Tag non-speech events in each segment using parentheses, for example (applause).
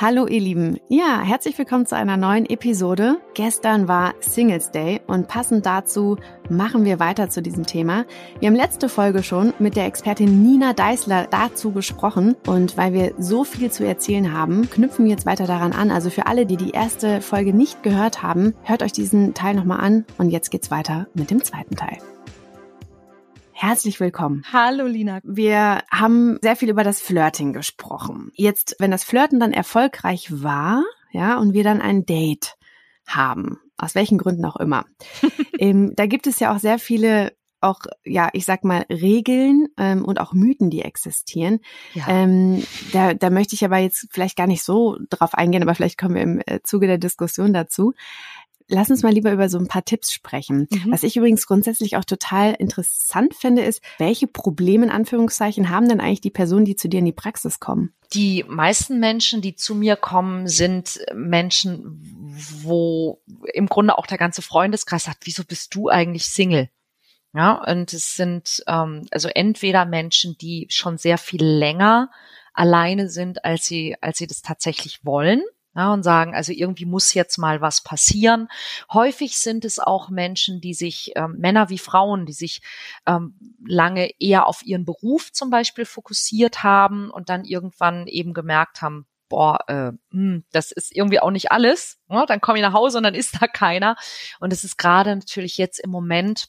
Hallo ihr Lieben. Ja, herzlich willkommen zu einer neuen Episode. Gestern war Singles Day und passend dazu machen wir weiter zu diesem Thema. Wir haben letzte Folge schon mit der Expertin Nina Deißler dazu gesprochen und weil wir so viel zu erzählen haben, knüpfen wir jetzt weiter daran an. Also für alle, die die erste Folge nicht gehört haben, hört euch diesen Teil nochmal an und jetzt geht's weiter mit dem zweiten Teil. Herzlich willkommen. Hallo Lina. Wir haben sehr viel über das Flirting gesprochen. Jetzt, wenn das Flirten dann erfolgreich war, ja, und wir dann ein Date haben, aus welchen Gründen auch immer, (laughs) ähm, da gibt es ja auch sehr viele auch, ja, ich sag mal, Regeln ähm, und auch Mythen, die existieren. Ja. Ähm, da, da möchte ich aber jetzt vielleicht gar nicht so drauf eingehen, aber vielleicht kommen wir im äh, Zuge der Diskussion dazu lass uns mal lieber über so ein paar Tipps sprechen. Mhm. Was ich übrigens grundsätzlich auch total interessant finde, ist, welche Probleme in Anführungszeichen haben denn eigentlich die Personen, die zu dir in die Praxis kommen? Die meisten Menschen, die zu mir kommen, sind Menschen, wo im Grunde auch der ganze Freundeskreis sagt, wieso bist du eigentlich Single? Ja, und es sind ähm, also entweder Menschen, die schon sehr viel länger alleine sind, als sie, als sie das tatsächlich wollen ja, und sagen, also irgendwie muss jetzt mal was passieren. Häufig sind es auch Menschen, die sich, ähm, Männer wie Frauen, die sich ähm, lange eher auf ihren Beruf zum Beispiel fokussiert haben und dann irgendwann eben gemerkt haben, boah, äh, mh, hm, das ist irgendwie auch nicht alles. Ja, dann komme ich nach Hause und dann ist da keiner. Und es ist gerade natürlich jetzt im Moment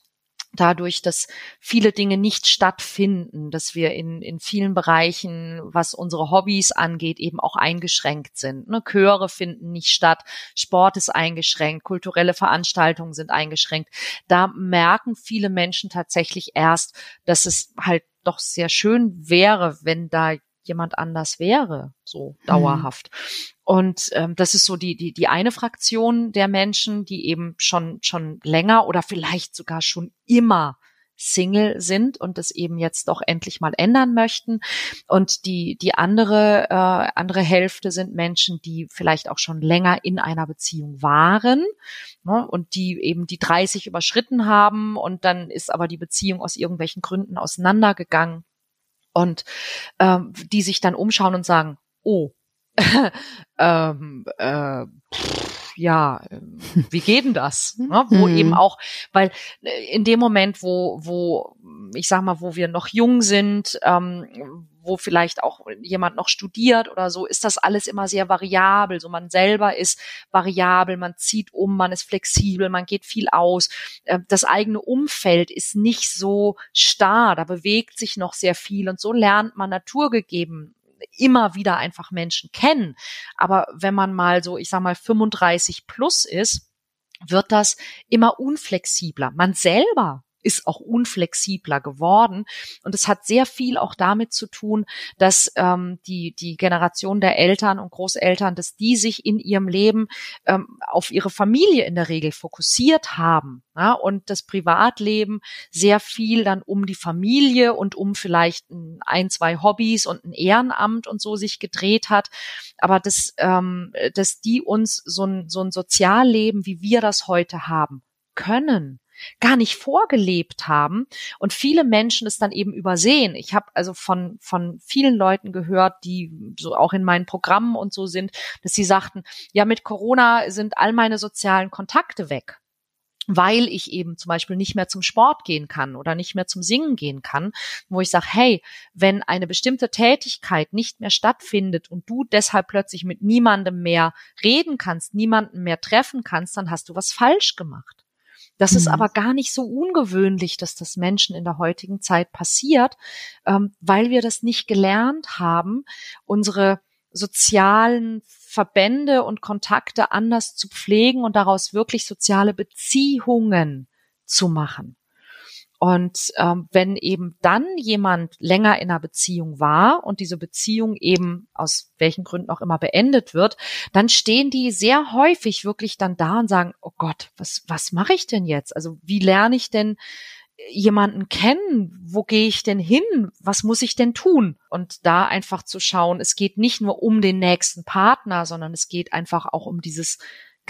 dadurch, dass viele Dinge nicht stattfinden, dass wir in, in vielen Bereichen, was unsere Hobbys angeht, eben auch eingeschränkt sind. Ne? Chöre finden nicht statt, Sport ist eingeschränkt, kulturelle Veranstaltungen sind eingeschränkt. Da merken viele Menschen tatsächlich erst, dass es halt doch sehr schön wäre, wenn da jemand anders wäre, so dauerhaft. Mhm. Und ähm, das ist so die, die, die eine Fraktion der Menschen, die eben schon, schon länger oder vielleicht sogar schon immer Single sind und das eben jetzt doch endlich mal ändern möchten. Und die, die andere, äh, andere Hälfte sind Menschen, die vielleicht auch schon länger in einer Beziehung waren ne, und die eben die 30 überschritten haben und dann ist aber die Beziehung aus irgendwelchen Gründen auseinandergegangen und ähm, die sich dann umschauen und sagen, oh, (laughs) ähm, äh, pff, ja, ähm, wie geht denn das? (laughs) Ne? Wo mhm. eben auch, weil äh, in dem Moment, wo, wo, ich sag mal, wo wir noch jung sind, ähm, wo vielleicht auch jemand noch studiert oder so, ist das alles immer sehr variabel. So man selber ist variabel, man zieht um, man ist flexibel, man geht viel aus. Äh, das eigene Umfeld ist nicht so starr, da bewegt sich noch sehr viel und so lernt man naturgegeben immer wieder einfach Menschen kennen. Aber wenn man mal so, ich sag mal, 35 plus ist, wird das immer unflexibler. Man selber ist auch unflexibler geworden. Und es hat sehr viel auch damit zu tun, dass ähm, die, die Generation der Eltern und Großeltern, dass die sich in ihrem Leben ähm, auf ihre Familie in der Regel fokussiert haben. Ja, und das Privatleben sehr viel dann um die Familie und um vielleicht ein, zwei Hobbys und ein Ehrenamt und so sich gedreht hat. Aber dass, ähm, dass die uns so ein, so ein Sozialleben, wie wir das heute haben, können gar nicht vorgelebt haben und viele Menschen es dann eben übersehen. Ich habe also von von vielen Leuten gehört, die so auch in meinen Programmen und so sind, dass sie sagten, ja mit Corona sind all meine sozialen Kontakte weg weil ich eben zum Beispiel nicht mehr zum Sport gehen kann oder nicht mehr zum Singen gehen kann, wo ich sage, hey, wenn eine bestimmte Tätigkeit nicht mehr stattfindet und du deshalb plötzlich mit niemandem mehr reden kannst, niemanden mehr treffen kannst, dann hast du was falsch gemacht. Das mhm. ist aber gar nicht so ungewöhnlich, dass das Menschen in der heutigen Zeit passiert, ähm, weil wir das nicht gelernt haben, unsere sozialen Verbände und Kontakte anders zu pflegen und daraus wirklich soziale Beziehungen zu machen. Und ähm, wenn eben dann jemand länger in einer Beziehung war und diese Beziehung eben aus welchen Gründen auch immer beendet wird, dann stehen die sehr häufig wirklich dann da und sagen, oh Gott, was, was mache ich denn jetzt? Also wie lerne ich denn jemanden kennen? Wo gehe ich denn hin? Was muss ich denn tun? Und da einfach zu schauen, es geht nicht nur um den nächsten Partner, sondern es geht einfach auch um dieses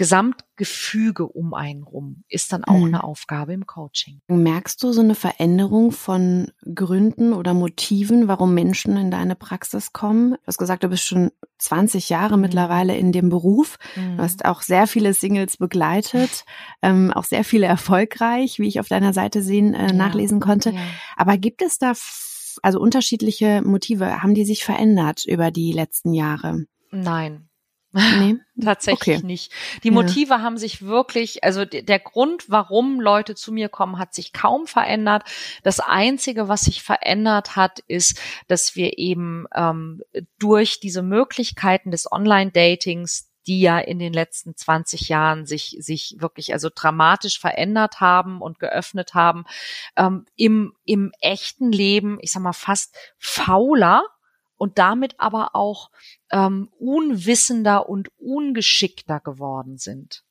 Gesamtgefüge um einen rum ist dann auch mhm. eine Aufgabe im Coaching. Merkst du so eine Veränderung von Gründen oder Motiven, warum Menschen in deine Praxis kommen? Du hast gesagt, du bist schon 20 Jahre mhm. mittlerweile in dem Beruf. Mhm. Du hast auch sehr viele Singles begleitet, ähm, auch sehr viele erfolgreich, wie ich auf deiner Seite sehen, äh, ja. nachlesen konnte. Ja. Aber gibt es da also unterschiedliche Motive? Haben die sich verändert über die letzten Jahre? Nein, Nee, (laughs) tatsächlich okay. nicht. Die Motive ja. haben sich wirklich, also der Grund, warum Leute zu mir kommen, hat sich kaum verändert. Das Einzige, was sich verändert hat, ist, dass wir eben ähm, durch diese Möglichkeiten des Online-Datings die ja in den letzten 20 Jahren sich, sich wirklich also dramatisch verändert haben und geöffnet haben, ähm, im, im echten Leben, ich sag mal, fast fauler und damit aber auch ähm, unwissender und ungeschickter geworden sind.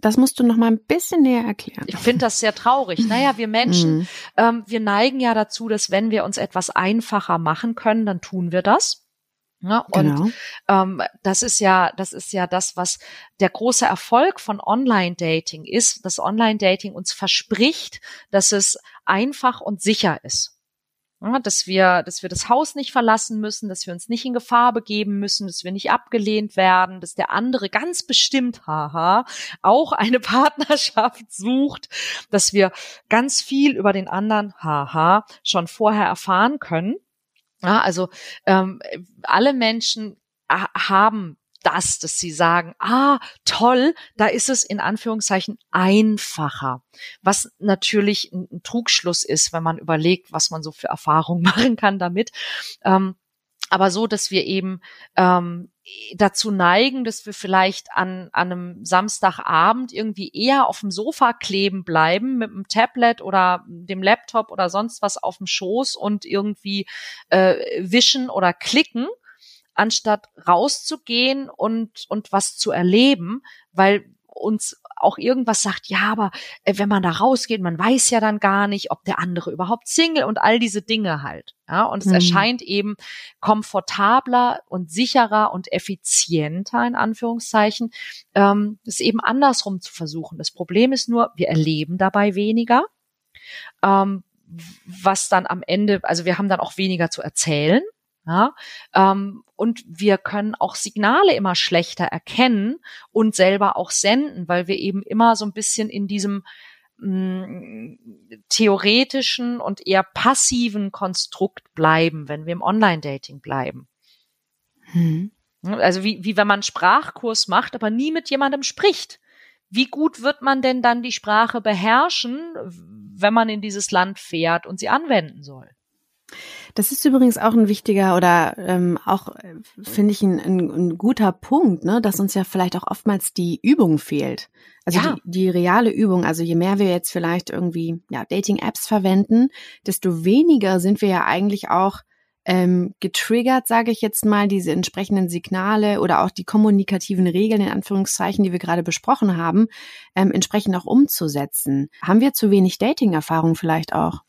Das musst du noch mal ein bisschen näher erklären. Ich finde das sehr traurig. Naja, wir Menschen, mhm. ähm, wir neigen ja dazu, dass wenn wir uns etwas einfacher machen können, dann tun wir das. Ja, und genau. ähm, das ist ja, das ist ja das, was der große Erfolg von Online-Dating ist, dass Online-Dating uns verspricht, dass es einfach und sicher ist. Ja, dass wir, dass wir das Haus nicht verlassen müssen, dass wir uns nicht in Gefahr begeben müssen, dass wir nicht abgelehnt werden, dass der andere ganz bestimmt, haha, auch eine (laughs) Partnerschaft sucht, dass wir ganz viel über den anderen, haha, schon vorher erfahren können. Ja, also ähm, alle Menschen haben das, dass sie sagen, ah, toll, da ist es in Anführungszeichen einfacher. Was natürlich ein, Trugschluss ist, wenn man überlegt, was man so für Erfahrungen (laughs) machen kann damit. Ähm, aber so, dass wir eben ähm, dazu neigen, dass wir vielleicht an, an einem Samstagabend irgendwie eher auf dem Sofa kleben bleiben mit dem Tablet oder dem Laptop oder sonst was auf dem Schoß und irgendwie äh, wischen oder klicken anstatt rauszugehen und, und was zu erleben, weil uns auch irgendwas sagt, ja, aber äh, wenn man da rausgeht, man weiß ja dann gar nicht, ob der andere überhaupt Single und all diese Dinge halt. Ja, und es mhm. erscheint eben komfortabler und sicherer und effizienter in Anführungszeichen, ähm, es eben andersrum zu versuchen. Das Problem ist nur, wir erleben dabei weniger. Ähm, was dann am Ende, also wir haben dann auch weniger zu erzählen, ja, ähm, und wir können auch Signale immer schlechter erkennen und selber auch senden, weil wir eben immer so ein bisschen in diesem mh, mm, theoretischen und eher passiven Konstrukt bleiben, wenn wir im Online-Dating bleiben. Hm. Also wie, wie wenn man einen Sprachkurs macht, aber nie mit jemandem spricht. Wie gut wird man denn dann die Sprache beherrschen, wenn man in dieses Land fährt und sie anwenden soll? Das ist übrigens auch ein wichtiger oder ähm, auch, äh, finde ich, ein, ein, ein, guter Punkt, ne, dass uns ja vielleicht auch oftmals die Übung fehlt. Also ja. die, die reale Übung. Also je mehr wir jetzt vielleicht irgendwie ja, Dating-Apps verwenden, desto weniger sind wir ja eigentlich auch ähm, getriggert, sage ich jetzt mal, diese entsprechenden Signale oder auch die kommunikativen Regeln in Anführungszeichen, die wir gerade besprochen haben, ähm, entsprechend auch umzusetzen. Haben wir zu wenig Dating-Erfahrung vielleicht auch?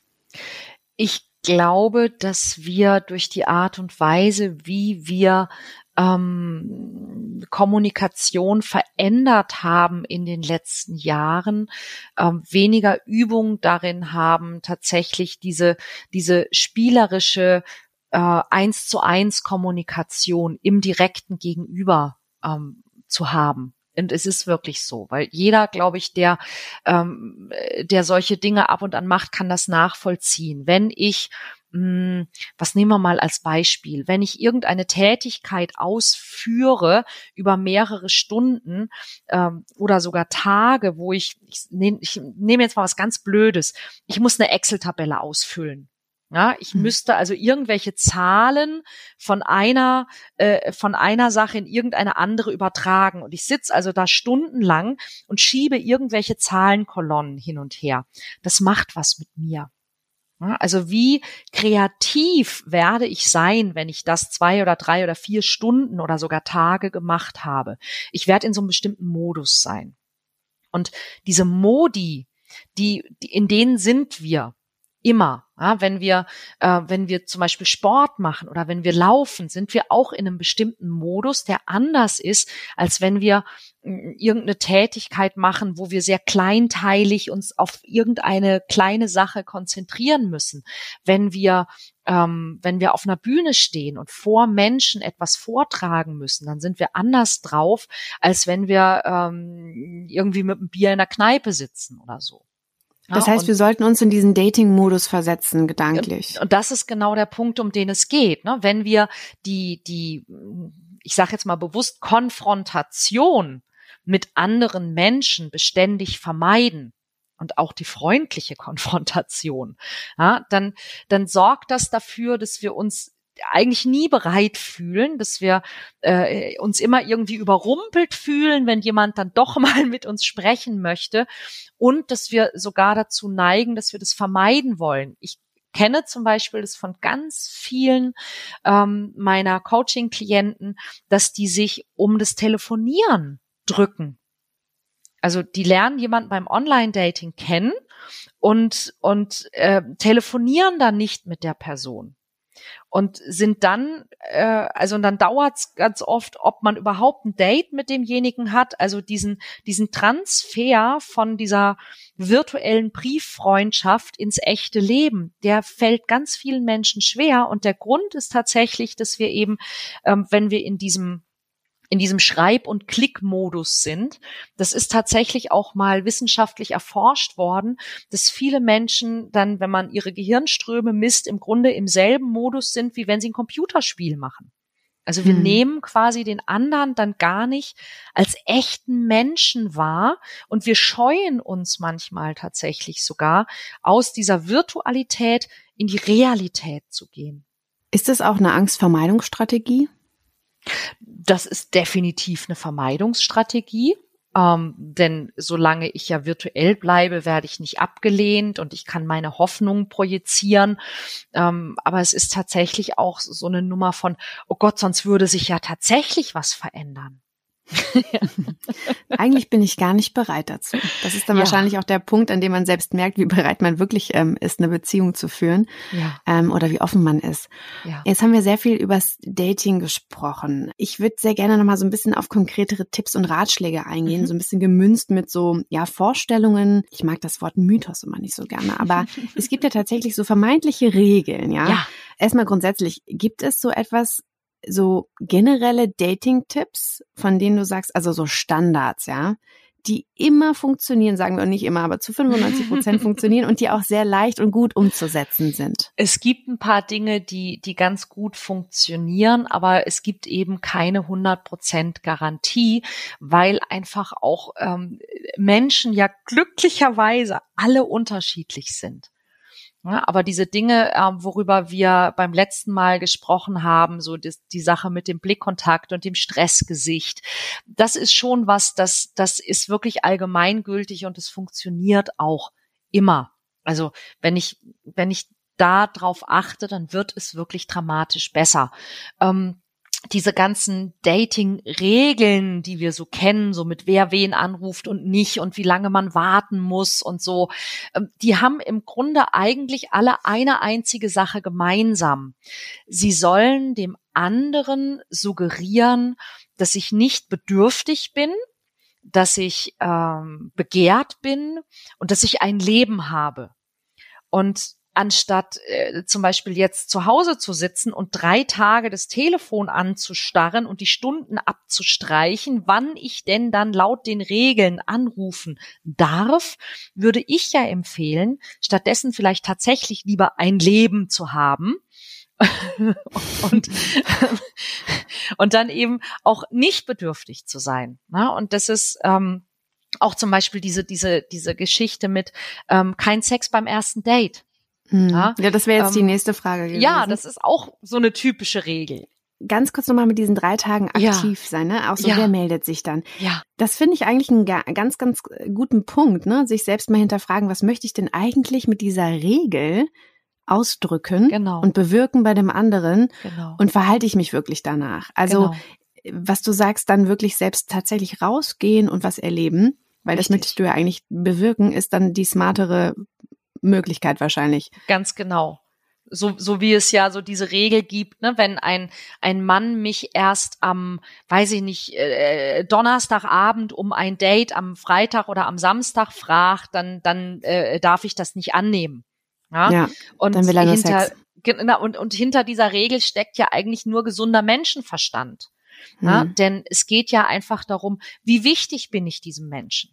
Ich glaube, dass wir durch die Art und Weise, wie wir ähm, Kommunikation verändert haben in den letzten Jahren, ähm, weniger Übung darin haben, tatsächlich diese, diese spielerische äh, eins zu eins Kommunikation im direkten Gegenüber ähm, zu haben. Und es ist wirklich so, weil jeder, glaube ich, der, ähm, der solche Dinge ab und an macht, kann das nachvollziehen. Wenn ich hm, was nehmen wir mal als Beispiel? Wenn ich irgendeine Tätigkeit ausführe über mehrere Stunden ähm, oder sogar Tage, wo ich, ich nehme ich nehm jetzt mal was ganz Blödes, ich muss eine Excel-Tabelle ausfüllen. Ja, ich mhm. müsste also irgendwelche Zahlen von einer äh, von einer Sache in irgendeine andere übertragen und ich sitze also da stundenlang und schiebe irgendwelche Zahlenkolonnen hin und her. Das macht was mit mir. Ja, also wie kreativ werde ich sein, wenn ich das zwei oder drei oder vier Stunden oder sogar Tage gemacht habe? Ich werde in so einem bestimmten Modus sein. Und diese Modi, die, die in denen sind wir immer. Ja, wenn wir, äh, wenn wir zum Beispiel Sport machen oder wenn wir laufen, sind wir auch in einem bestimmten Modus, der anders ist, als wenn wir äh, irgendeine Tätigkeit machen, wo wir sehr kleinteilig uns auf irgendeine kleine Sache konzentrieren müssen. Wenn wir ähm, wenn wir auf einer Bühne stehen und vor Menschen etwas vortragen müssen, dann sind wir anders drauf, als wenn wir ähm, irgendwie mit einem Bier in der Kneipe sitzen oder so. Das heißt, wir sollten uns in diesen Dating-Modus versetzen, gedanklich. Und das ist genau der Punkt, um den es geht. Ne? Wenn wir die, die, ich sage jetzt mal bewusst, Konfrontation mit anderen Menschen beständig vermeiden und auch die freundliche (laughs) Konfrontation, ja, dann, dann sorgt das dafür, dass wir uns eigentlich nie bereit fühlen, dass wir äh, uns immer irgendwie überrumpelt fühlen, wenn jemand dann doch (laughs) mal mit uns sprechen möchte und dass wir sogar dazu neigen, dass wir das vermeiden wollen. Ich kenne zum Beispiel das von ganz vielen ähm, meiner Coaching-Klienten, dass die sich um das Telefonieren drücken. Also die lernen jemanden beim Online-Dating kennen und, und äh, telefonieren dann nicht mit der Person und sind dann, äh, also und dann dauert's ganz oft, ob man überhaupt ein Date mit demjenigen hat, also diesen, diesen Transfer von dieser virtuellen Brieffreundschaft ins echte Leben, der fällt ganz vielen Menschen schwer. Und der Grund ist tatsächlich, dass wir eben, ähm, wenn wir in diesem in diesem Schreib- und Klickmodus sind. Das ist tatsächlich auch mal wissenschaftlich erforscht worden, dass viele Menschen dann, wenn man ihre Gehirnströme misst, im Grunde im selben Modus sind, wie wenn sie ein Computerspiel machen. Also wir hm. nehmen quasi den anderen dann gar nicht als echten Menschen wahr und wir scheuen uns manchmal tatsächlich sogar aus dieser Virtualität in die Realität zu gehen. Ist das auch eine Angstvermeidungsstrategie? Das ist definitiv eine Vermeidungsstrategie. Ähm, denn solange ich ja virtuell bleibe, werde ich nicht abgelehnt und ich kann meine Hoffnungen projizieren. Ähm, aber es ist tatsächlich auch so eine Nummer von, oh Gott, sonst würde sich ja tatsächlich was verändern. (laughs) Eigentlich bin ich gar nicht bereit dazu. Das ist dann ja. wahrscheinlich auch der Punkt, an dem man selbst merkt, wie bereit man wirklich ähm, ist, eine Beziehung zu führen ja. ähm, oder wie offen man ist. Ja. Jetzt haben wir sehr viel übers Dating gesprochen. Ich würde sehr gerne nochmal so ein bisschen auf konkretere Tipps und Ratschläge eingehen, mhm. so ein bisschen gemünzt mit so ja Vorstellungen. Ich mag das Wort Mythos immer nicht so gerne, aber (laughs) es gibt ja tatsächlich so vermeintliche Regeln, ja. ja. Erstmal grundsätzlich, gibt es so etwas so generelle Dating-Tipps, von denen du sagst, also so Standards, ja, die immer funktionieren, sagen wir nicht immer, aber zu 95 Prozent (laughs) funktionieren und die auch sehr leicht und gut umzusetzen sind? Es gibt ein paar Dinge, die, die ganz gut funktionieren, aber es gibt eben keine 100 Prozent Garantie, weil einfach auch ähm, Menschen ja glücklicherweise alle unterschiedlich sind. Ja, aber diese Dinge, ähm, worüber wir beim letzten Mal gesprochen haben, so die, die Sache mit dem Blickkontakt und dem Stressgesicht, das ist schon was, das, das ist wirklich allgemeingültig und es funktioniert auch immer. Also wenn ich, wenn ich da drauf achte, dann wird es wirklich dramatisch besser. Ähm, diese ganzen Dating-Regeln, die wir so kennen, so mit wer wen anruft und nicht und wie lange man warten muss und so, ähm, die haben im Grunde eigentlich alle eine einzige Sache gemeinsam. Sie sollen dem anderen suggerieren, dass ich nicht bedürftig bin, dass ich ähm, begehrt bin und dass ich ein Leben habe. Und anstatt äh, zum Beispiel jetzt zu Hause zu sitzen und drei Tage das Telefon anzustarren und die Stunden abzustreichen, wann ich denn dann laut den Regeln anrufen darf, würde ich ja empfehlen, stattdessen vielleicht tatsächlich lieber ein Leben zu haben. (laughs) und, und dann eben auch nicht bedürftig zu sein. Ne? Und das ist ähm, auch zum Beispiel diese, diese, diese Geschichte mit ähm, kein Sex beim ersten Date. Mhm. Ja, ja, das wäre jetzt ähm, die nächste Frage gewesen. Ja, das ist auch so eine typische Regel. Ganz kurz nochmal mit diesen drei Tagen aktiv ja. sein, ne? Auch so, ja. wer meldet sich dann? Ja. Das finde ich eigentlich einen ganz, ganz guten Punkt, ne? Sich selbst mal hinterfragen, was möchte ich denn eigentlich mit dieser Regel ausdrücken genau. und bewirken bei dem anderen genau. und verhalte ich mich wirklich danach? Also, genau. was du sagst, dann wirklich selbst tatsächlich rausgehen und was erleben, weil Richtig. das möchtest du ja eigentlich bewirken, ist dann die smartere Möglichkeit wahrscheinlich. Ganz genau so, so wie es ja so diese Regel gibt, ne, wenn ein, ein Mann mich erst am, weiß ich nicht, äh, Donnerstagabend um ein Date am Freitag oder am Samstag fragt, dann, dann äh, darf ich das nicht annehmen. Ja, ja und dann will er hinter, Sex. Genau, und, und hinter dieser Regel steckt ja eigentlich nur gesunder Menschenverstand. Ja, Hm. denn es geht ja einfach darum, wie wichtig bin ich diesem Menschen?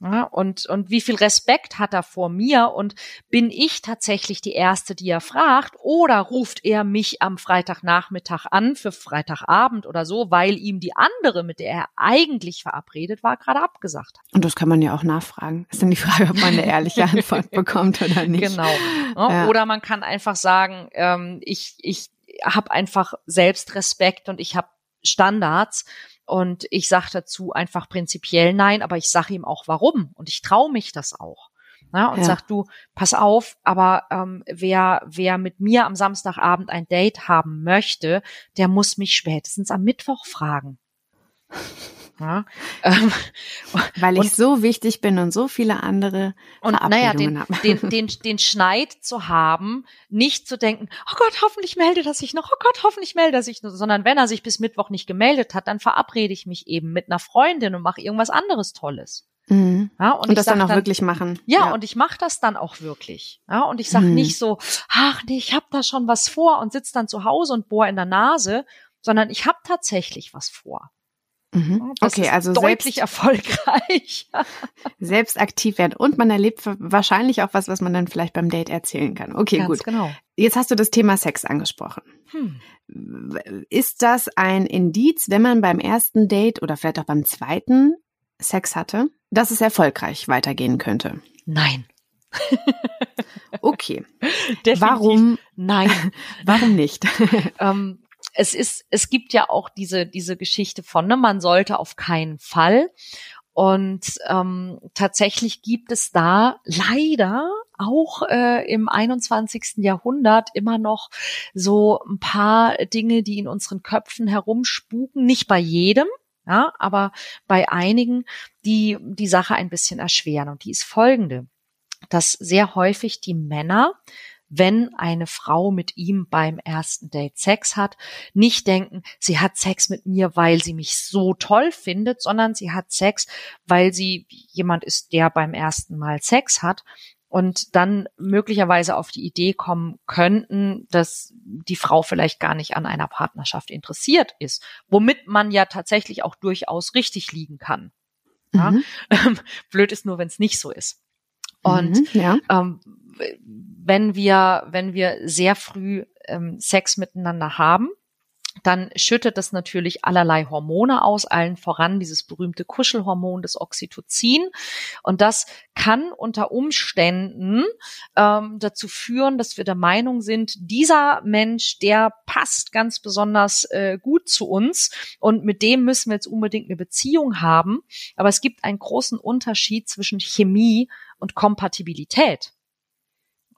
Ja, und, und wie viel Respekt hat er vor mir? Und bin ich tatsächlich die Erste, die er fragt? Oder ruft er mich am Freitagnachmittag an für Freitagabend oder so, weil ihm die andere, mit der er eigentlich verabredet war, gerade abgesagt hat? Und das kann man ja auch nachfragen. Ist dann die Frage, ob man eine ehrliche (laughs) Antwort bekommt oder nicht. Genau. Ja, Ja. Oder man kann einfach sagen, ähm, ich, ich habe einfach Selbstrespekt und ich habe Standards und ich sage dazu einfach prinzipiell nein, aber ich sage ihm auch warum und ich traue mich das auch. Ja, und Ja. sag du, pass auf, aber ähm, wer, wer mit mir am Samstagabend ein Date haben möchte, der muss mich spätestens am Mittwoch fragen. (laughs) Ja, ähm, Weil ich so wichtig bin und so viele andere Und naja, den, habe. den, den, den Schneid zu haben, nicht zu denken, oh Gott, hoffentlich meldet er sich noch, oh Gott, hoffentlich meldet er sich noch, sondern wenn er sich bis Mittwoch nicht gemeldet hat, dann verabrede ich mich eben mit einer Freundin und mache irgendwas anderes Tolles. Mhm. Ja, und, Und, das dann auch wirklich machen. ja, und ich mache das dann auch wirklich. Ja, und ich sage Hm. nicht so, ach nee, ich habe da schon was vor und sitz dann zu Hause und bohr in der Nase, sondern ich habe tatsächlich was vor. Mhm. Das Okay, also deutlich selbst, erfolgreich. (laughs) selbst aktiv werden. Und man erlebt wahrscheinlich auch was, was man dann vielleicht beim Date erzählen kann. Okay, Ganz gut. genau. Jetzt hast du das Thema Sex angesprochen. Hm. Ist das ein Indiz, wenn man beim ersten Date oder vielleicht auch beim zweiten Sex hatte, dass es erfolgreich weitergehen könnte? Nein. Okay. (laughs) Definitiv Warum, Nein. (laughs) warum nicht? ähm, es ist, es gibt ja auch diese, diese Geschichte von, ne, man sollte auf keinen Fall. Und ähm, tatsächlich gibt es da leider auch äh, im 21. Jahrhundert immer noch so ein paar Dinge, die in unseren Köpfen herumspuken. Nicht bei jedem, ja, aber bei einigen, die die Sache ein bisschen erschweren. Und die ist folgende, dass sehr häufig die Männer wenn eine Frau mit ihm beim ersten Date Sex hat, nicht denken, sie hat Sex mit mir, weil sie mich so toll findet, sondern sie hat Sex, weil sie jemand ist, der beim ersten Mal Sex hat und dann möglicherweise auf die Idee kommen könnten, dass die Frau vielleicht gar nicht an einer Partnerschaft interessiert ist, womit man ja tatsächlich auch durchaus richtig liegen kann. Ja? Mhm. (laughs) Blöd ist nur, wenn es nicht so ist. Und Mhm, ja. ähm, wenn wir, wenn wir sehr früh ähm, Sex miteinander haben, dann schüttet das natürlich allerlei Hormone aus, allen voran dieses berühmte Kuschelhormon, das Oxytocin. Und das kann unter Umständen ähm, dazu führen, dass wir der Meinung sind, dieser Mensch, der passt ganz besonders äh, gut zu uns und mit dem müssen wir jetzt unbedingt eine Beziehung haben. Aber es gibt einen großen Unterschied zwischen Chemie und Kompatibilität.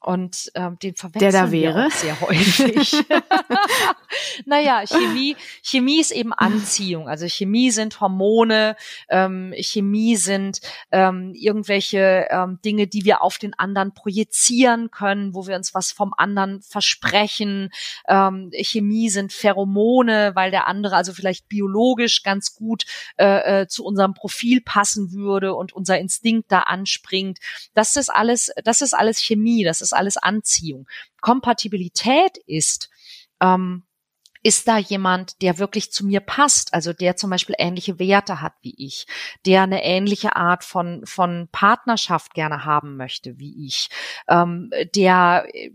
Und ähm, den verwechseln Der da wir wäre? sehr häufig. (laughs) naja, Chemie, Chemie ist eben Anziehung. Also Chemie sind Hormone, ähm, Chemie sind ähm, irgendwelche ähm, Dinge, die wir auf den anderen projizieren können, wo wir uns was vom anderen versprechen. Ähm, Chemie sind Pheromone, weil der andere also vielleicht biologisch ganz gut äh, äh, zu unserem Profil passen würde und unser Instinkt da anspringt. Das ist alles, das ist alles Chemie, das ist alles Anziehung. Kompatibilität ist, ähm, ist da jemand, der wirklich zu mir passt, also der zum Beispiel ähnliche Werte hat wie ich, der eine ähnliche Art von, von Partnerschaft gerne haben möchte wie ich, ähm, der äh,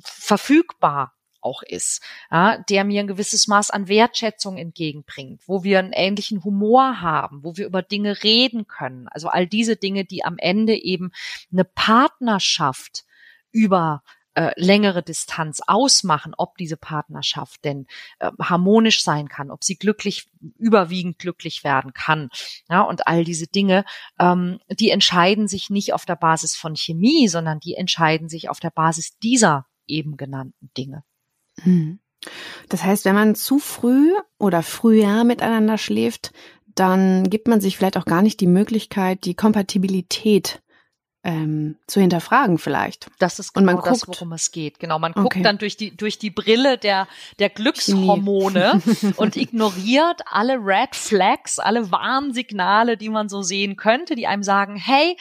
verfügbar auch ist, ja, der mir ein gewisses Maß an Wertschätzung entgegenbringt, wo wir einen ähnlichen Humor haben, wo wir über Dinge reden können. Also all diese Dinge, die am Ende eben eine Partnerschaft über äh, längere Distanz ausmachen, ob diese Partnerschaft denn äh, harmonisch sein kann, ob sie glücklich, überwiegend glücklich werden kann. Ja, und all diese Dinge, ähm, die entscheiden sich nicht auf der Basis von Chemie, sondern die entscheiden sich auf der Basis dieser eben genannten Dinge. Mhm. Das heißt, wenn man zu früh oder früher miteinander schläft, dann gibt man sich vielleicht auch gar nicht die Möglichkeit, die Kompatibilität ähm, zu hinterfragen vielleicht. Das ist genau das, worum es geht. Genau, man guckt okay. dann durch die durch die Brille der der Glückshormone (laughs) und ignoriert alle Red Flags, alle Warnsignale, die man so sehen könnte, die einem sagen, hey,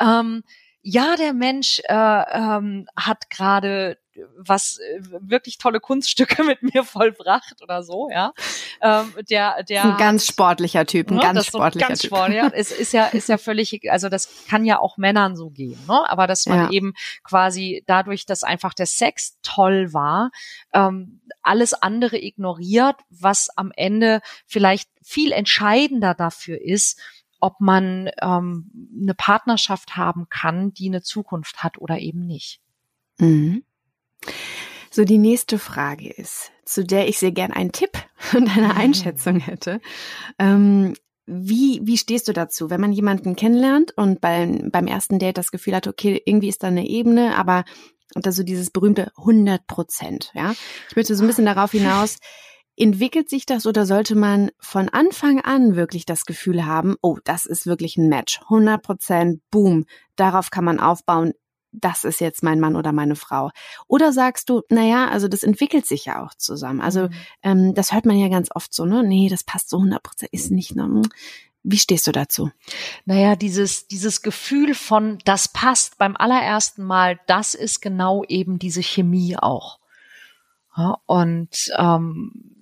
ähm, ja, der Mensch äh, ähm, hat gerade was äh, wirklich tolle Kunststücke (laughs) mit mir vollbracht oder so, ja. Ähm, der, der ein ganz sportlicher Typ, ein ne, ganz sportlicher ganz Typ. Sport, ja. Es ist ja, ist ja völlig, also das kann ja auch Männern so gehen, ne? Aber dass man ja. eben quasi dadurch, dass einfach der Sex toll war, ähm, alles andere ignoriert, was am Ende vielleicht viel entscheidender dafür ist, ob man ähm, eine Partnerschaft haben kann, die eine Zukunft hat oder eben nicht. Mhm. So, die nächste Frage ist, zu der ich sehr gern einen Tipp (laughs) und eine mhm. Einschätzung hätte. Ähm, wie, wie stehst du dazu, wenn man jemanden kennenlernt und beim, beim ersten Date das Gefühl hat, okay, irgendwie ist da eine Ebene, aber und so dieses berühmte 100 Prozent, ja? Ich möchte so ein bisschen darauf hinaus, entwickelt sich das oder sollte man von Anfang an wirklich das Gefühl haben, oh, das ist wirklich ein Match, 100 Prozent, boom, darauf kann man aufbauen, das ist jetzt mein Mann oder meine Frau. Oder sagst du, naja, also das entwickelt sich ja auch zusammen. Also mhm. ähm, das hört man ja ganz oft so, ne? Nee, das passt so 100 Prozent, ist nicht, ne? Wie stehst du dazu? Naja, dieses, dieses Gefühl von, das passt beim allerersten Mal, das ist genau eben diese Chemie auch. Ja, und ähm,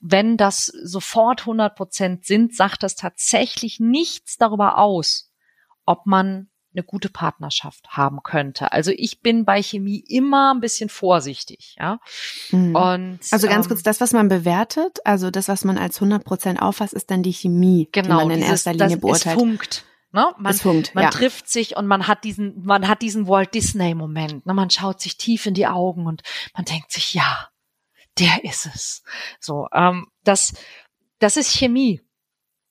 wenn das sofort 100 Prozent sind, sagt das tatsächlich nichts darüber aus, ob man eine gute Partnerschaft haben könnte. Also ich bin bei Chemie immer ein bisschen vorsichtig, ja. Mhm. Und also ganz ähm, kurz, das, was man bewertet, also das, was man als 100 Prozent auffasst, ist dann die Chemie, genau, die man in dieses, erster Linie das, beurteilt. Es funkt. Ne? Man, funkt, man ja. trifft sich und man hat diesen, man hat diesen Walt Disney Moment. Ne? Man schaut sich tief in die Augen und man denkt sich, ja, der ist es. So, ähm, das, das ist Chemie.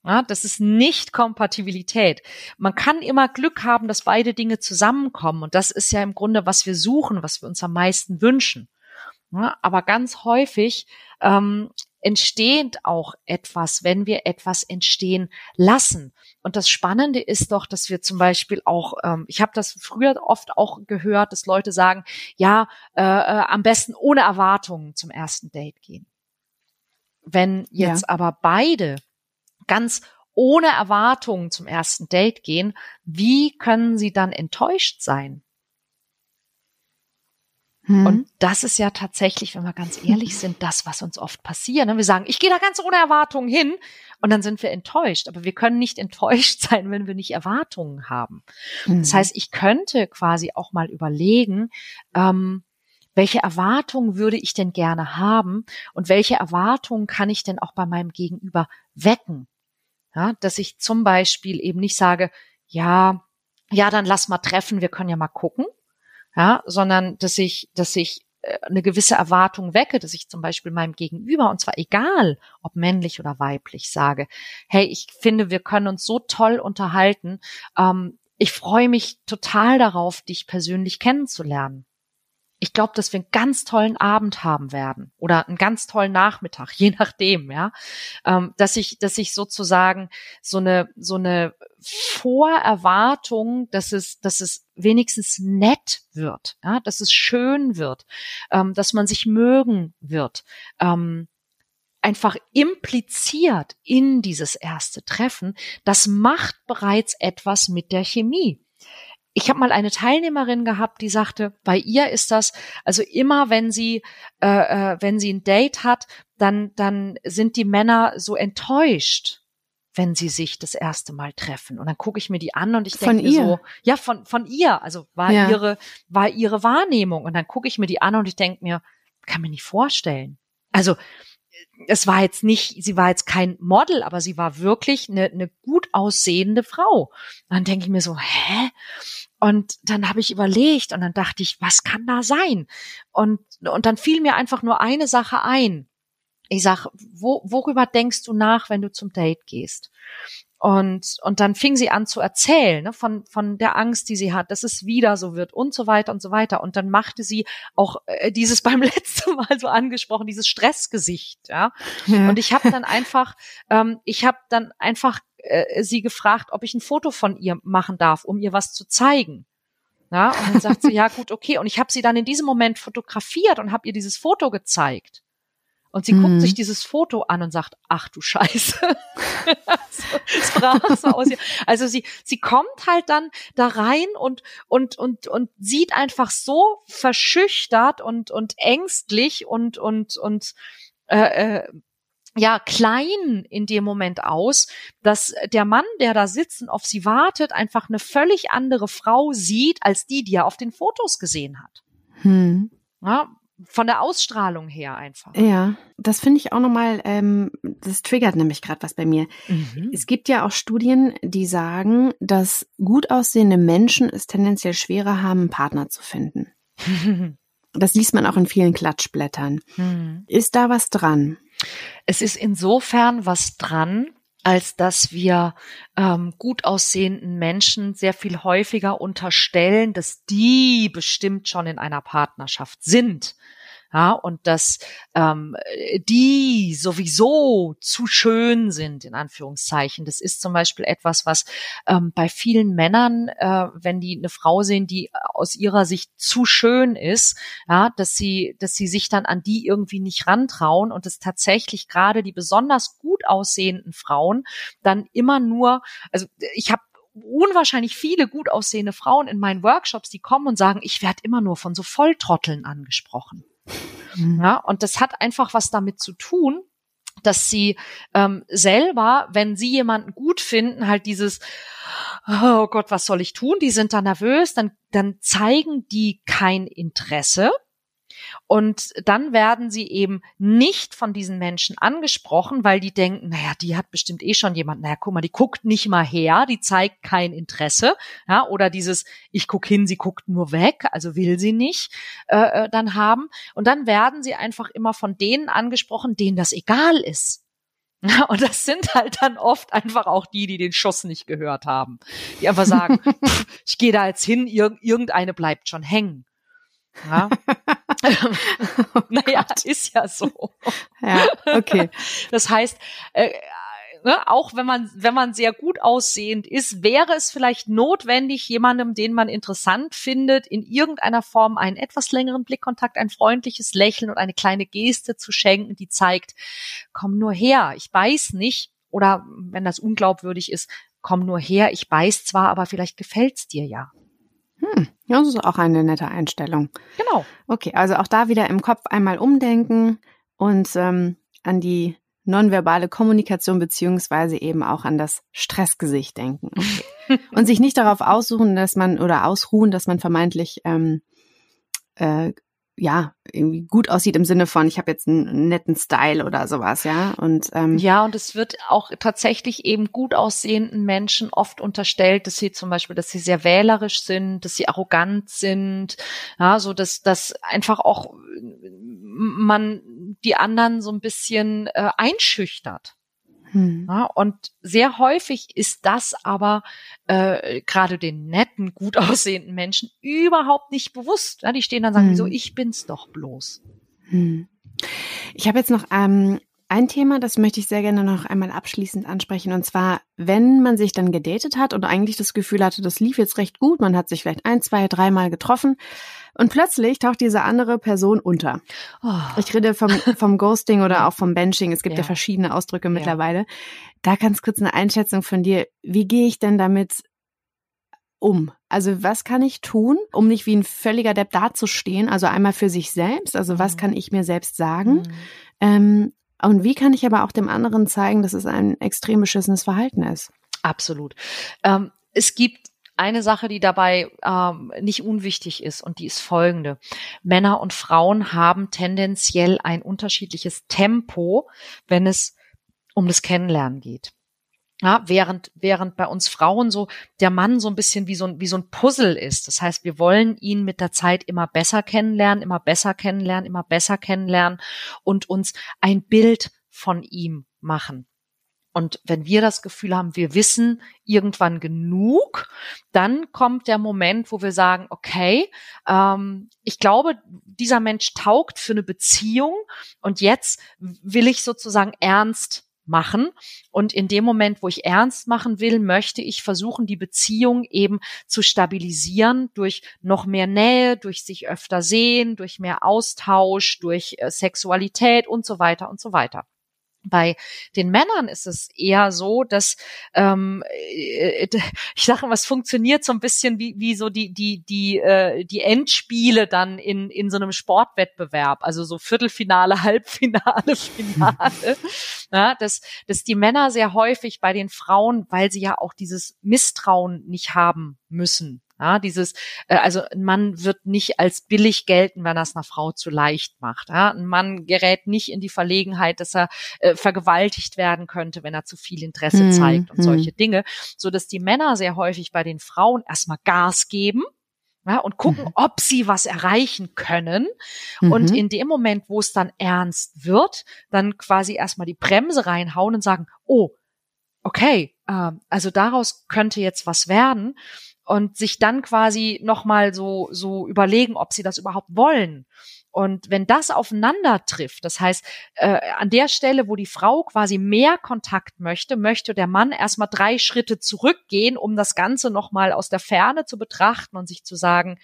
Ja, das ist nicht Kompatibilität. Man kann immer Glück haben, dass beide Dinge zusammenkommen. Und das ist ja im Grunde, was wir suchen, was wir uns am meisten wünschen. Ja, aber ganz häufig ähm, entsteht auch etwas, wenn wir etwas entstehen lassen. Und das Spannende ist doch, dass wir zum Beispiel auch, ähm, ich habe das früher oft auch gehört, dass Leute sagen, ja, äh, äh, am besten ohne Erwartungen zum ersten Date gehen. Wenn jetzt ja. aber beide ganz ohne Erwartungen zum ersten Date gehen, wie können sie dann enttäuscht sein? Hm. Und das ist ja tatsächlich, wenn wir ganz ehrlich (laughs) sind, das, was uns oft passiert. Ne? Wir sagen, ich gehe da ganz ohne Erwartungen hin und dann sind wir enttäuscht. Aber wir können nicht (laughs) enttäuscht sein, wenn wir nicht Erwartungen haben. Mhm. Das heißt, ich könnte quasi auch mal überlegen, ähm, welche Erwartungen würde ich denn gerne haben und welche Erwartungen kann ich denn auch bei meinem Gegenüber wecken? Ja, dass ich zum Beispiel eben nicht sage, ja, ja, dann lass mal treffen, wir können ja mal gucken. Ja, sondern dass ich, dass ich äh, eine gewisse Erwartung wecke, dass ich zum Beispiel meinem Gegenüber, und zwar egal, ob männlich oder weiblich, sage, hey, ich finde, wir können uns so toll unterhalten. Ähm, ich freue mich total darauf, dich persönlich kennenzulernen ich glaube, dass wir einen ganz tollen Abend haben werden oder einen ganz tollen Nachmittag, (laughs) je nachdem, ja, ähm, dass ich, dass ich sozusagen so eine so eine Vorerwartung, dass es, dass es wenigstens nett wird, ja, dass es schön wird, ähm, dass man sich mögen wird, ähm, einfach impliziert in dieses erste Treffen, das macht bereits etwas mit der Chemie ich habe mal eine Teilnehmerin gehabt, die sagte, bei ihr ist das, also immer wenn sie, äh, äh, wenn sie ein Date hat, dann, dann sind die Männer so enttäuscht, wenn sie sich das erste Mal treffen. Und dann gucke ich mir die an und ich denke mir so, ja, von, von ihr, also war ja. ihre, war ihre Wahrnehmung. Und dann gucke ich mir die an und ich denke mir, kann mir nicht vorstellen. Also es war jetzt nicht, sie war jetzt kein Model, aber sie war wirklich eine, eine gut aussehende Frau. dann denke ich mir so, hä? Und dann habe ich überlegt und dann dachte ich, was kann da sein? Und, und dann fiel mir einfach nur eine Sache ein. Ich sag, wo, worüber denkst du nach, wenn du zum Date gehst? Und, und dann fing sie an zu erzählen ne, von, von der Angst, die sie hat, dass es wieder so wird und so weiter und so weiter. Und dann machte sie auch äh, dieses (laughs) beim letzten Mal so angesprochen, dieses Stressgesicht. Ja. ja. Und ich habe dann einfach, ähm, ich habe dann einfach äh, sie gefragt, ob ich ein Foto von ihr machen darf, um ihr was zu zeigen. Ja, und dann sagt sie, ja gut, okay. Und ich habe sie dann in diesem Moment fotografiert und habe ihr dieses Foto gezeigt. Und sie mhm. guckt sich dieses Foto an und sagt, ach du Scheiße. also, (laughs) so aus ihr. also sie, sie kommt halt dann da rein und, und, und, und sieht einfach so verschüchtert und, und ängstlich und, und, und, äh, äh, ja, klein in dem Moment aus, dass der Mann, der da sitzt und auf sie wartet, einfach eine völlig andere Frau sieht, als die, die er auf den Fotos gesehen hat. Hm. Ja, von der Ausstrahlung her einfach. Ja, das finde ich auch nochmal, ähm, das triggert nämlich gerade was bei mir. Mhm. Es gibt ja auch Studien, die sagen, dass gut aussehende Menschen es tendenziell schwerer haben, einen Partner zu finden. (laughs) das liest man auch in vielen Klatschblättern. Mhm. Ist da was dran? Es ist insofern was dran, als dass wir ähm, gut aussehenden Menschen sehr viel häufiger unterstellen, dass die bestimmt schon in einer Partnerschaft sind ja, und dass ähm, die sowieso zu schön sind, in Anführungszeichen. Das ist zum Beispiel etwas, was ähm, bei vielen Männern, äh, wenn die eine Frau sehen, die aus ihrer Sicht zu schön ist, ja, dass sie, dass sie sich dann an die irgendwie nicht rantrauen und es tatsächlich gerade die besonders gut aussehenden Frauen dann immer nur, also ich habe unwahrscheinlich viele gut aussehende Frauen in meinen Workshops, die kommen und sagen, ich werde immer nur von so Volltrotteln angesprochen. Ja, und das hat einfach was damit zu tun, dass sie ähm, selber, wenn sie jemanden gut finden, halt dieses, oh Gott, was soll ich tun? Die sind da nervös, dann, dann zeigen die kein Interesse und dann werden sie eben nicht von diesen Menschen angesprochen, weil die denken, naja, die hat bestimmt eh schon jemand. Naja, guck mal, die guckt nicht mal her, die zeigt kein Interesse. Ja, oder dieses, ich guck hin, sie guckt nur weg, also will sie nicht äh, äh dann haben. Und dann werden sie einfach immer von denen angesprochen, denen das egal ist. (laughs) Und das sind halt dann oft einfach auch die, die den Schuss nicht gehört haben. Die einfach sagen, (laughs) ich gehe da jetzt hin, irgendeine bleibt schon hängen. Ja. (laughs) oh (laughs) naja, ist ja so. Ja, okay. (laughs) Das heißt, äh, ne, auch wenn man, wenn man sehr gut aussehend ist, wäre es vielleicht notwendig, jemandem, den man interessant findet, in irgendeiner Form einen etwas längeren Blickkontakt, ein freundliches Lächeln und eine kleine Geste zu schenken, die zeigt, komm nur her, ich beiß nicht. Oder wenn das unglaubwürdig ist, komm nur her, ich beiß zwar, aber vielleicht gefällt's dir ja. Hm, das ist auch eine nette Einstellung. Genau. Okay, also auch da wieder im Kopf einmal umdenken und ähm, an die nonverbale Kommunikation beziehungsweise eben auch an das Stressgesicht denken. Okay. (laughs) und sich nicht darauf aussuchen, dass man oder ausruhen, dass man vermeintlich ähm, äh, ja, irgendwie gut aussieht im Sinne von, ich habe jetzt einen netten Style oder sowas, ja. Und ähm, ja, und es wird auch tatsächlich eben gut aussehenden Menschen oft unterstellt, dass sie zum Beispiel, dass sie sehr wählerisch sind, dass sie arrogant sind, ja, so dass dass einfach auch man die anderen so ein bisschen äh, einschüchtert. Hm. Ja, und sehr häufig ist das aber äh, gerade den netten, gut (laughs) aussehenden Menschen überhaupt nicht bewusst. Ja, die stehen dann und sagen, hm. so, ich bin's doch bloß. Hm. Ich habe jetzt noch ähm, ein Thema, das möchte ich sehr gerne noch einmal abschließend ansprechen. Und zwar, wenn man sich dann gedatet hat und eigentlich das Gefühl hatte, das lief jetzt recht gut, man hat sich vielleicht ein, zwei, dreimal getroffen und plötzlich taucht diese andere Person unter. Oh. Ich rede vom, vom Ghosting oder auch vom Benching. Es gibt ja, ja verschiedene Ausdrücke mittlerweile. Ja. Da ganz kurz eine Einschätzung von dir. Wie gehe ich denn damit um? Also was kann ich tun, um nicht wie ein völliger Depp dazustehen? Also einmal für sich selbst. Also was mhm. kann ich mir selbst sagen? Mhm. Ähm, und wie kann ich aber auch dem anderen zeigen, dass es ein extrem beschissenes Verhalten ist? Absolut. Ähm, es gibt eine Sache, die dabei ähm, nicht unwichtig ist und die ist folgende. Männer und Frauen haben tendenziell ein unterschiedliches Tempo, wenn es um das Kennenlernen geht. Ja, während, während bei uns Frauen so der Mann so ein bisschen wie so ein, wie so ein Puzzle ist. Das heißt, wir wollen ihn mit der Zeit immer besser kennenlernen, immer besser kennenlernen, immer besser kennenlernen und uns ein Bild von ihm machen. Und wenn wir das Gefühl haben, wir wissen irgendwann genug, dann kommt der Moment, wo wir sagen, okay, ähm, ich glaube, dieser Mensch taugt für eine Beziehung und jetzt will ich sozusagen ernst machen. Und in dem Moment, wo ich ernst machen will, möchte ich versuchen, die Beziehung eben zu stabilisieren durch noch mehr Nähe, durch sich öfter sehen, durch mehr Austausch, durch äh, Sexualität und so weiter und so weiter. Bei den Männern ist es eher so, dass ähm, äh, (laughs) ich sage mal, es funktioniert so ein bisschen wie, wie so die die die äh, die Endspiele dann in in so einem Sportwettbewerb, also so Viertelfinale, (laughs) Halbfinale, (laughs) Finale. Ja, dass dass die Männer sehr häufig bei den Frauen, weil sie ja auch dieses Misstrauen nicht haben müssen, ja, dieses, äh, also ein Mann wird nicht als billig gelten, wenn er es einer Frau zu leicht macht. Ja? Ein Mann gerät nicht in die Verlegenheit, dass er äh, vergewaltigt werden könnte, wenn er zu viel Interesse mhm. zeigt und mhm. solche Dinge, so dass die Männer sehr häufig bei den Frauen erstmal Gas geben ja, und gucken, mhm. ob sie was erreichen können. Mhm. Und in dem Moment, wo es dann ernst wird, dann quasi erstmal die Bremse reinhauen und sagen, oh, okay, äh, also daraus könnte jetzt was werden und sich dann quasi nochmal so, so überlegen, ob sie das überhaupt wollen. Und wenn das aufeinander trifft, das heißt, äh, an der Stelle, wo die Frau quasi mehr Kontakt möchte, möchte der Mann erstmal drei Schritte zurückgehen, um das Ganze nochmal aus der Ferne zu betrachten und sich zu sagen,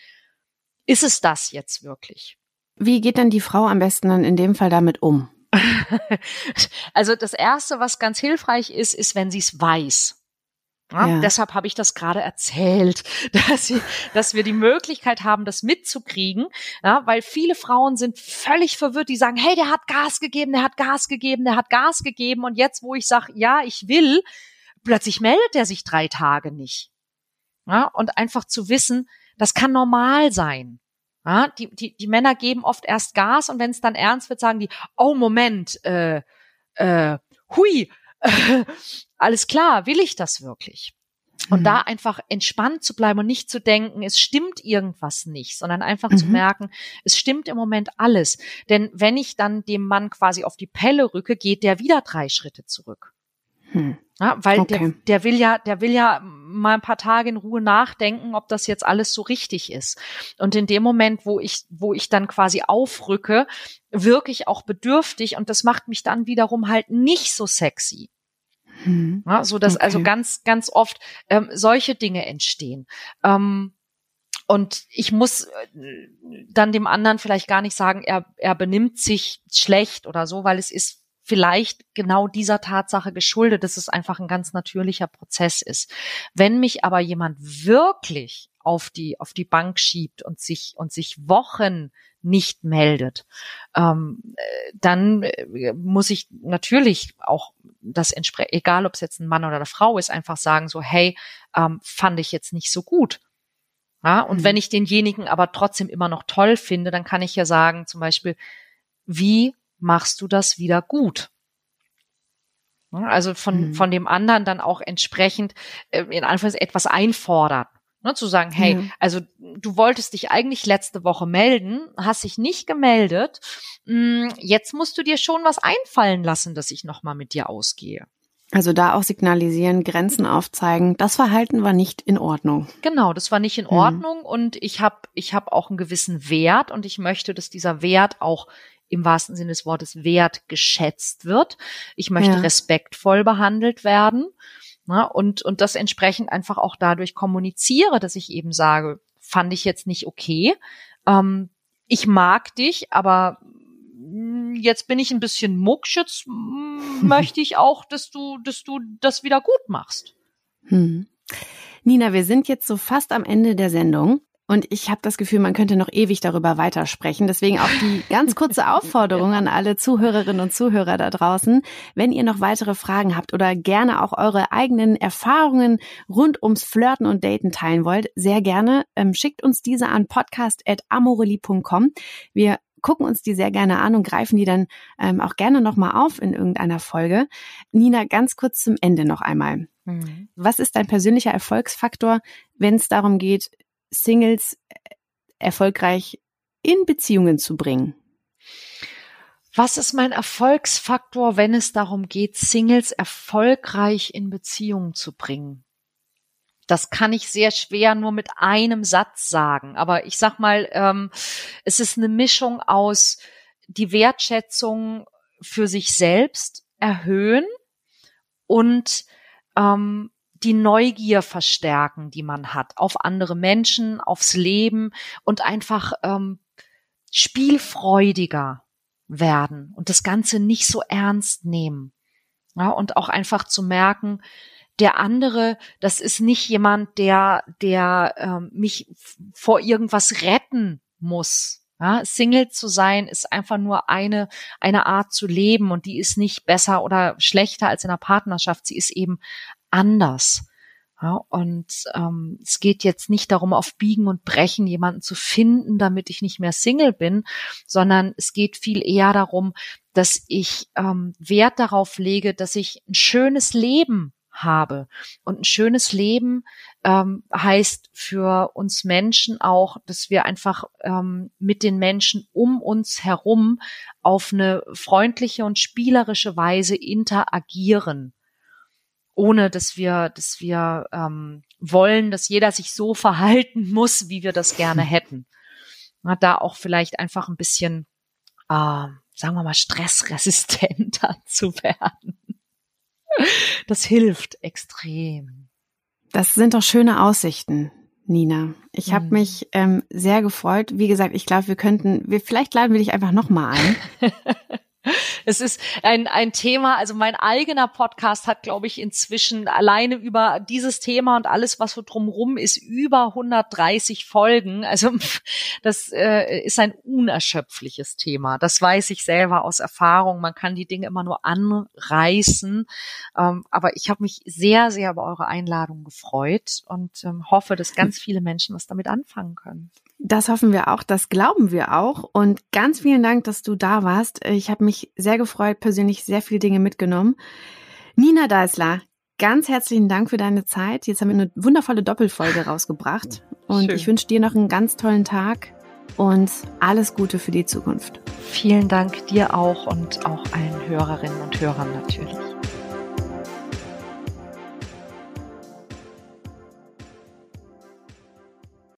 ist es das jetzt wirklich? Wie geht denn die Frau am besten dann in dem Fall damit um? (laughs) also das Erste, was ganz hilfreich ist, ist, wenn sie es weiß. Ja, ja. Deshalb habe ich das gerade erzählt, (laughs) dass, dass wir die Möglichkeit haben, das mitzukriegen, ja, weil viele Frauen sind völlig verwirrt, die sagen, hey, der hat Gas gegeben, der hat Gas gegeben, der hat Gas gegeben und jetzt, wo ich sage, ja, ich will, plötzlich meldet er sich drei Tage nicht. Ja, und einfach zu wissen, das kann normal sein. Ja, die, die, die Männer geben oft erst Gas und wenn es dann ernst wird, sagen die, oh Moment, äh, äh, hui, (laughs) alles klar, will ich das wirklich? Und mhm. da einfach entspannt zu bleiben und nicht zu denken, es stimmt irgendwas nicht, sondern einfach mhm. zu merken, es stimmt im Moment alles. Denn wenn ich dann dem Mann quasi auf die Pelle rücke, geht der wieder drei Schritte zurück. Hm. Ja, weil okay. der, der will ja, der will ja mal ein paar Tage in Ruhe nachdenken, ob das jetzt alles so richtig ist. Und in dem Moment, wo ich, wo ich dann quasi aufrücke, wirklich auch bedürftig und das macht mich dann wiederum halt nicht so sexy. Mhm. Ja, so dass also okay. also ganz, ganz oft ähm, solche Dinge entstehen. Ähm, und ich muss äh, dann dem anderen vielleicht gar nicht sagen, er, er benimmt sich schlecht oder so, weil es ist vielleicht genau dieser Tatsache geschuldet, dass es einfach ein ganz natürlicher Prozess ist. Wenn mich aber jemand wirklich auf die, auf die Bank schiebt und sich, und sich Wochen nicht meldet, ähm, dann äh, muss ich natürlich auch das entsprechend, egal ob es jetzt ein Mann oder eine Frau ist, einfach sagen so, hey, ähm, fand ich jetzt nicht so gut. Ja, und mhm. wenn ich denjenigen aber trotzdem immer noch toll finde, dann kann ich ja sagen, zum Beispiel, wie machst du das wieder gut? Also von, mhm. von dem anderen dann auch entsprechend äh, in Anführungszeichen etwas einfordern. Ne, zu sagen, hey, mhm. also du wolltest dich eigentlich letzte Woche melden, hast dich nicht gemeldet. Hm, jetzt musst du dir schon was einfallen lassen, dass ich nochmal mit dir ausgehe. Also da auch signalisieren, Grenzen aufzeigen, das Verhalten war nicht in Ordnung. Genau, das war nicht in mhm. Ordnung mhm. und ich habe ich hab auch einen gewissen Wert und ich möchte, dass dieser Wert auch im wahrsten Sinne des Wortes wertgeschätzt wird. Ich möchte ja. respektvoll behandelt werden. Na, und, und das entsprechend einfach auch dadurch kommuniziere, dass ich eben sage, fand ich jetzt nicht okay. Ähm, ich mag dich, aber mm, jetzt bin ich ein bisschen mucksch, jetzt mm, (laughs) möchte ich auch, dass du, dass du das wieder gut machst. Hm. Nina, wir sind jetzt so fast am Ende der Sendung. Und ich habe das Gefühl, man könnte noch ewig darüber weitersprechen. Deswegen auch die ganz kurze (laughs) Aufforderung an alle Zuhörerinnen und Zuhörer da draußen. Wenn ihr noch weitere Fragen habt oder gerne auch eure eigenen Erfahrungen rund ums Flirten und Daten teilen wollt, sehr gerne ähm, schickt uns diese an podcast.amoreli.com. Wir gucken uns die sehr gerne an und greifen die dann ähm, auch gerne nochmal auf in irgendeiner Folge. Nina, ganz kurz zum Ende noch einmal. Mhm. Was ist dein persönlicher Erfolgsfaktor, wenn es darum geht, Singles erfolgreich in Beziehungen zu bringen? Was ist mein Erfolgsfaktor, wenn es darum geht, Singles erfolgreich in Beziehungen zu bringen? Das kann ich sehr schwer nur mit einem Satz sagen. Aber ich sag mal, ähm, es ist eine Mischung aus die Wertschätzung für sich selbst erhöhen, und ähm, die Neugier verstärken, die man hat auf andere Menschen, aufs Leben und einfach ähm, spielfreudiger werden und das Ganze nicht so ernst nehmen. Ja, und auch einfach zu merken, der andere, das ist nicht jemand, der, der ähm, mich vor irgendwas retten muss. Ja, Single zu sein ist einfach nur eine, eine Art zu leben und die ist nicht besser oder schlechter als in einer Partnerschaft. Sie ist eben anders. Ja, und ähm, es geht jetzt nicht darum, auf Biegen und Brechen jemanden zu finden, damit ich nicht mehr Single bin, sondern es geht viel eher darum, dass ich ähm, Wert darauf lege, dass ich ein schönes Leben habe. Und ein schönes Leben ähm, heißt für uns Menschen auch, dass wir einfach ähm, mit den Menschen um uns herum auf eine freundliche und spielerische Weise interagieren ohne dass wir, dass wir ähm, wollen, dass jeder sich so verhalten (laughs) muss, wie wir das gerne hätten. Na, da auch vielleicht einfach ein bisschen, äh, sagen wir mal, stressresistenter (laughs) zu werden. Das hilft extrem. Das sind doch schöne Aussichten, Nina. Ich habe mhm. mich ähm, sehr gefreut. Wie gesagt, ich glaube, wir könnten, wir vielleicht laden wir dich einfach noch mal ein. (laughs) (laughs) Es ist ein, ein Thema, also mein eigener Podcast hat, glaube ich, inzwischen alleine über dieses Thema und alles, was so drumrum ist, über 130 Folgen. Also (laughs) das äh, ist ein unerschöpfliches Thema. Das weiß ich selber aus Erfahrung. Man kann die Dinge immer nur anreißen. Ähm, aber ich habe mich sehr, sehr über eure Einladung gefreut und ähm, hoffe, dass ganz viele Menschen was damit anfangen können. Das hoffen wir auch, das glauben wir auch. Und ganz vielen Dank, dass du da warst. Ich habe mich sehr gefreut, persönlich sehr viele Dinge mitgenommen. Nina Deisler, ganz herzlichen Dank für deine Zeit. Jetzt haben wir eine wundervolle Doppelfolge rausgebracht. Und Schön. ich wünsche dir noch einen ganz tollen Tag und alles Gute für die Zukunft. Vielen Dank dir auch und auch allen Hörerinnen und Hörern natürlich.